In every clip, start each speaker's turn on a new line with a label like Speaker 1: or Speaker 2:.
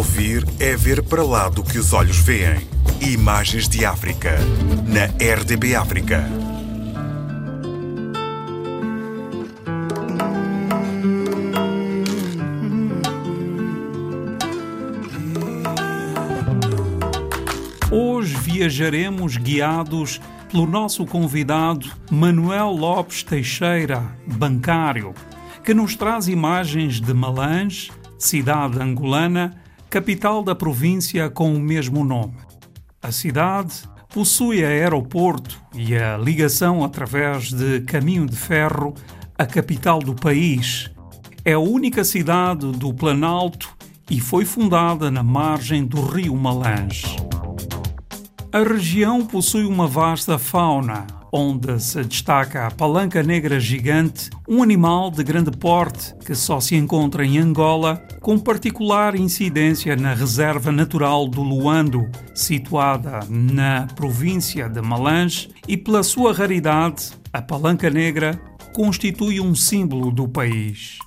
Speaker 1: Ouvir é ver para lá do que os olhos veem. Imagens de África. Na RDB África.
Speaker 2: Hoje viajaremos guiados pelo nosso convidado Manuel Lopes Teixeira, bancário, que nos traz imagens de Malange, cidade angolana, capital da província com o mesmo nome. A cidade possui aeroporto e a ligação através de caminho de ferro à capital do país. É a única cidade do Planalto e foi fundada na margem do rio Malange. A região possui uma vasta fauna, onde se destaca a palanca negra gigante, um animal de grande porte que só se encontra em Angola, com particular incidência na Reserva Natural do Luando, situada na província de Malange, e pela sua raridade, a palanca negra constitui um símbolo do país.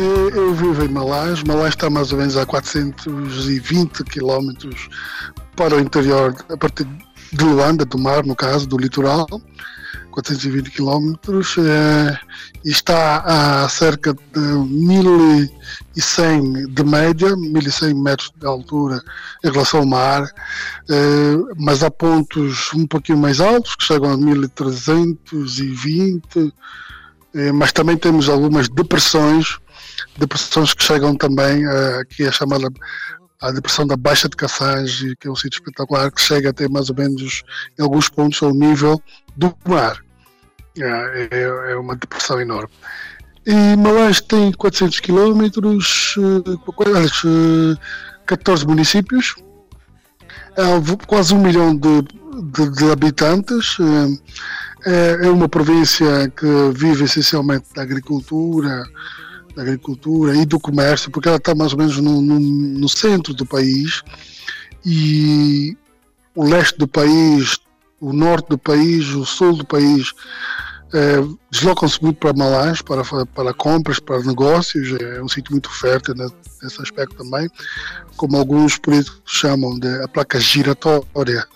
Speaker 3: Eu vivo em Malás. Malás está mais ou menos a 420 quilómetros para o interior, a partir de Luanda, do mar, no caso, do litoral. 420 quilómetros eh, está a cerca de 1100 de média, 1100 metros de altura em relação ao mar, eh, mas há pontos um pouquinho mais altos que chegam a 1320, eh, mas também temos algumas depressões depressões que chegam também uh, aqui a chamada a depressão da Baixa de Caçange, que é um sítio espetacular, que chega até mais ou menos em alguns pontos ao nível do mar. É, é, é uma depressão enorme. E Malange tem 400 quilómetros, 14 municípios, quase um milhão de, de, de habitantes. É, é uma província que vive essencialmente da agricultura, da agricultura e do comércio, porque ela está mais ou menos no, no, no centro do país. E o leste do país, o norte do país, o sul do país é, deslocam-se muito para Malães, para, para compras, para negócios, é um sítio muito fértil nesse aspecto também, como alguns políticos chamam de a placa giratória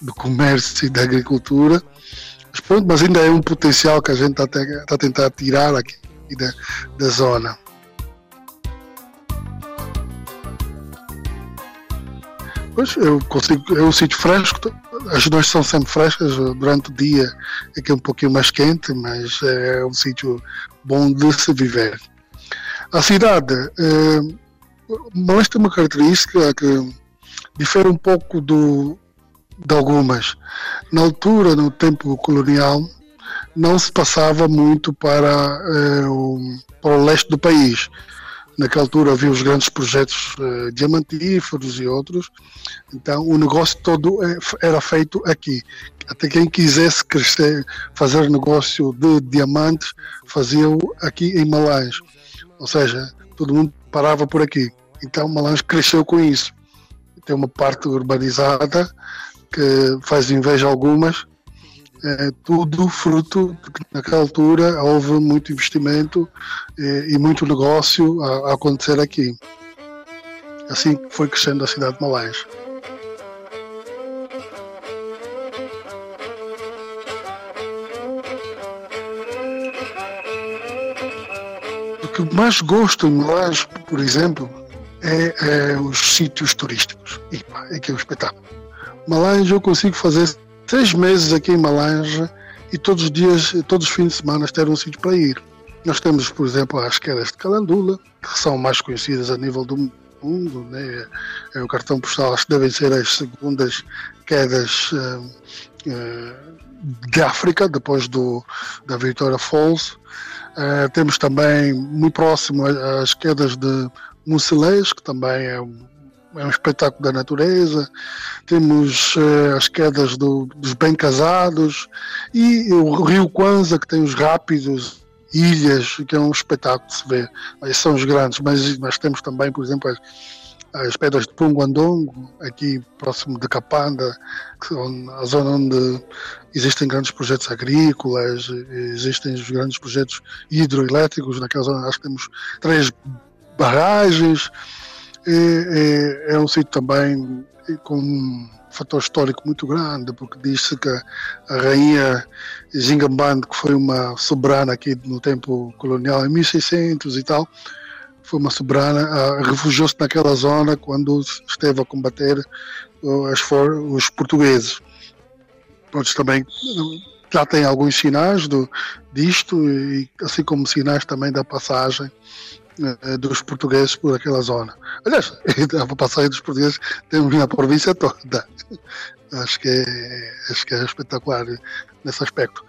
Speaker 3: do comércio e da agricultura. Mas, mas ainda é um potencial que a gente está a tentar tirar aqui da, da zona. Pois, eu consigo, é um sítio fresco, as noites são sempre frescas, durante o dia é que é um pouquinho mais quente, mas é um sítio bom de se viver. A cidade, é, mas tem uma característica que difere um pouco do, de algumas. Na altura, no tempo colonial, não se passava muito para, eh, o, para o leste do país. Naquela altura havia os grandes projetos eh, diamantíferos e outros, então o negócio todo eh, era feito aqui. Até quem quisesse crescer, fazer negócio de diamantes, fazia-o aqui em Malange. Ou seja, todo mundo parava por aqui. Então Malange cresceu com isso. Tem uma parte urbanizada que faz inveja a algumas, é tudo fruto naquela altura houve muito investimento é, e muito negócio a, a, acontecer aqui. Assim foi crescendo a cidade de Malais. O que mais gosto em Malais, por exemplo, é, é os sítios turísticos. E, é que é um espetáculo. Malais eu consigo fazer seis meses aqui em Malange e todos os dias, todos os fins de semana ter um sítio para ir. Nós temos, por exemplo, as quedas de Calandula, que são mais conhecidas a nível do mundo, né? é o cartão postal, acho que devem ser as segundas quedas uh, uh, de África, depois do, da Victoria Falls. Uh, temos também, muito próximo, as quedas de Mucelês, que também é um é um espetáculo da natureza, temos uh, as quedas do, dos bem casados e o Rio Kwanza que tem os rápidos, ilhas, que é um espetáculo de se ver. Esses são os grandes, mas, mas temos também, por exemplo, as, as pedras de Punguandongo, aqui próximo de Capanda, a zona onde existem grandes projetos agrícolas, existem os grandes projetos hidroelétricos, naquela zona acho que temos três barragens, é, é, é um sítio também com um fator histórico muito grande, porque diz-se que a rainha Zingamband, que foi uma soberana aqui no tempo colonial, em 1600 e tal, foi uma soberana, refugiou-se naquela zona quando esteve a combater os portugueses. Pronto, também já tem alguns sinais do, disto, e assim como sinais também da passagem eh, dos portugueses por aquela zona. Aliás, a passagem dos portugueses temos na província toda. Acho que é, acho que é espetacular nesse aspecto.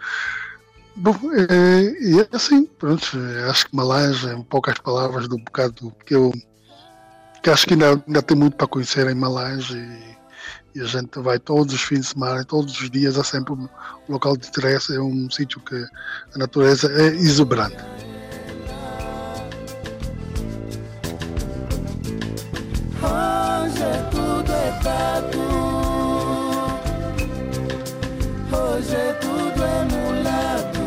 Speaker 3: Bom, é, e é assim, pronto, acho que Malange, em poucas palavras, do bocado que eu que acho que ainda, ainda tem muito para conhecer em Malange e, e, a gente vai todos os fins de semana, todos os dias, é sempre um local de interesse, é um sítio que a natureza é exuberante. É tudo é dado. Hoje é tudo é mulado.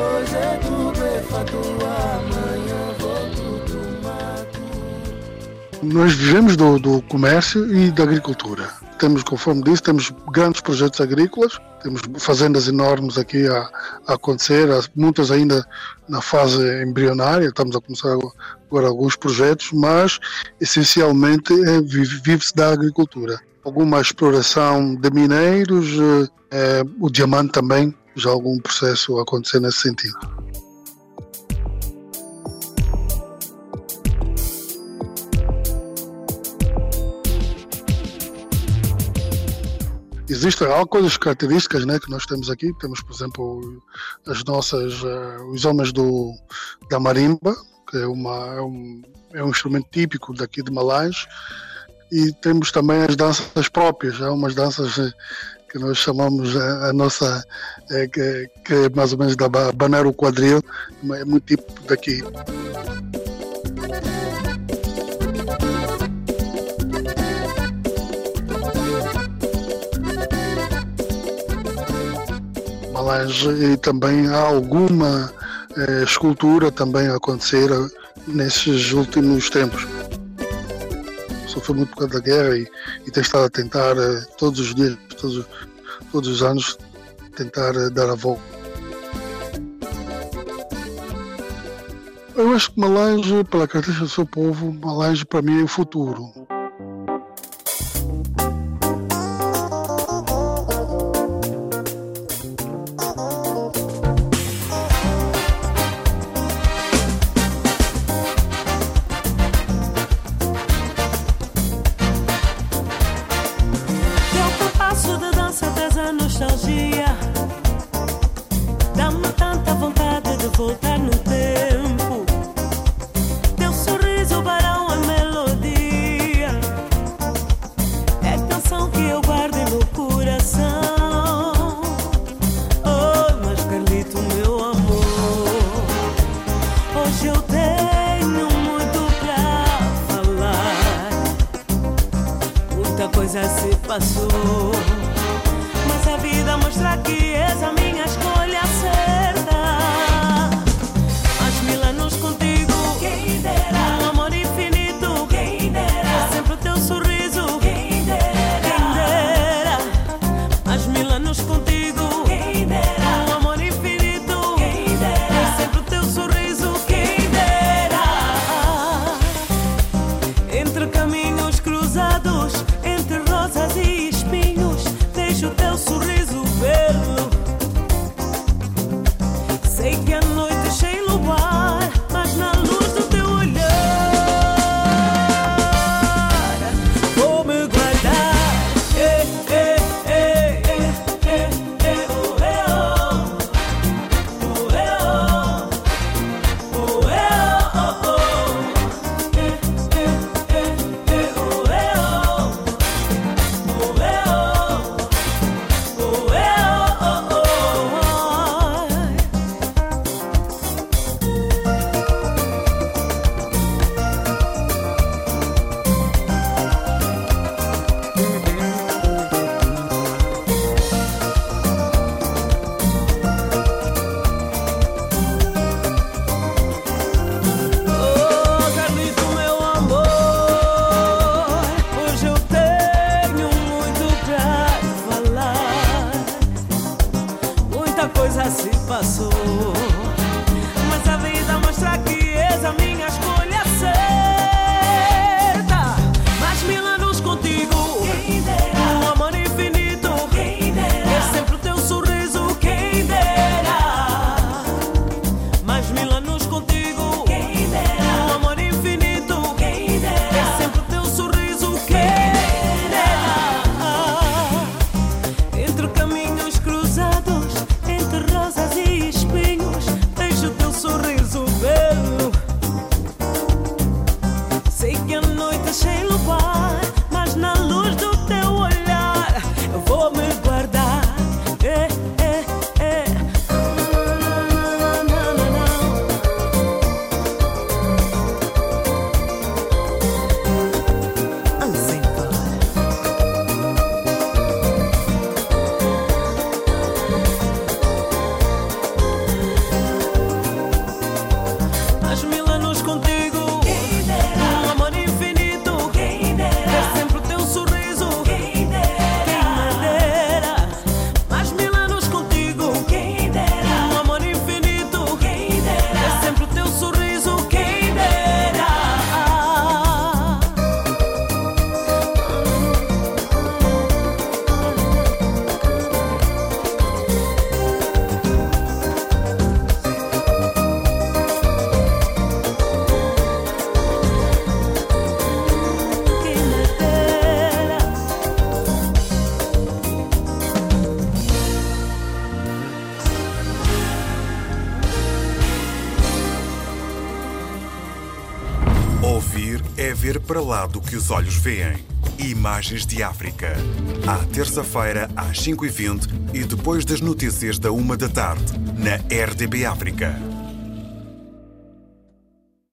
Speaker 3: Hoje é tudo é fato. Amanhã vou tudo mato. Nós vivemos do, do comércio e da agricultura. Temos, conforme disse, temos grandes projetos agrícolas, temos fazendas enormes aqui a, a acontecer, muitas ainda na fase embrionária, estamos a começar agora alguns projetos, mas essencialmente é, vive-se da agricultura. Alguma exploração de mineiros, é, o diamante também, já algum processo a acontecer nesse sentido. Existem algumas características né, que nós temos aqui. Temos, por exemplo, as nossas, uh, os homens do, da marimba, que é, uma, é, um, é um instrumento típico daqui de Malais. E temos também as danças próprias, há umas danças eh, que nós chamamos a, eh, a nossa, é, que, que, é mais ou menos da Banero Quadril, é muito típico daqui. Malange e também há alguma eh, escultura também a acontecer nesses últimos tempos. Sofreu muito por causa da guerra e, e tem estado a tentar eh, todos os dias, todos, todos os anos, tentar eh, dar a volta. Eu acho que Malange, pela característica do seu povo, Malange para mim é o futuro.
Speaker 1: Ver para lá do que os olhos veem. Imagens de África. À terça-feira, às 5h20 e depois das notícias da 1 da tarde, na RDB África.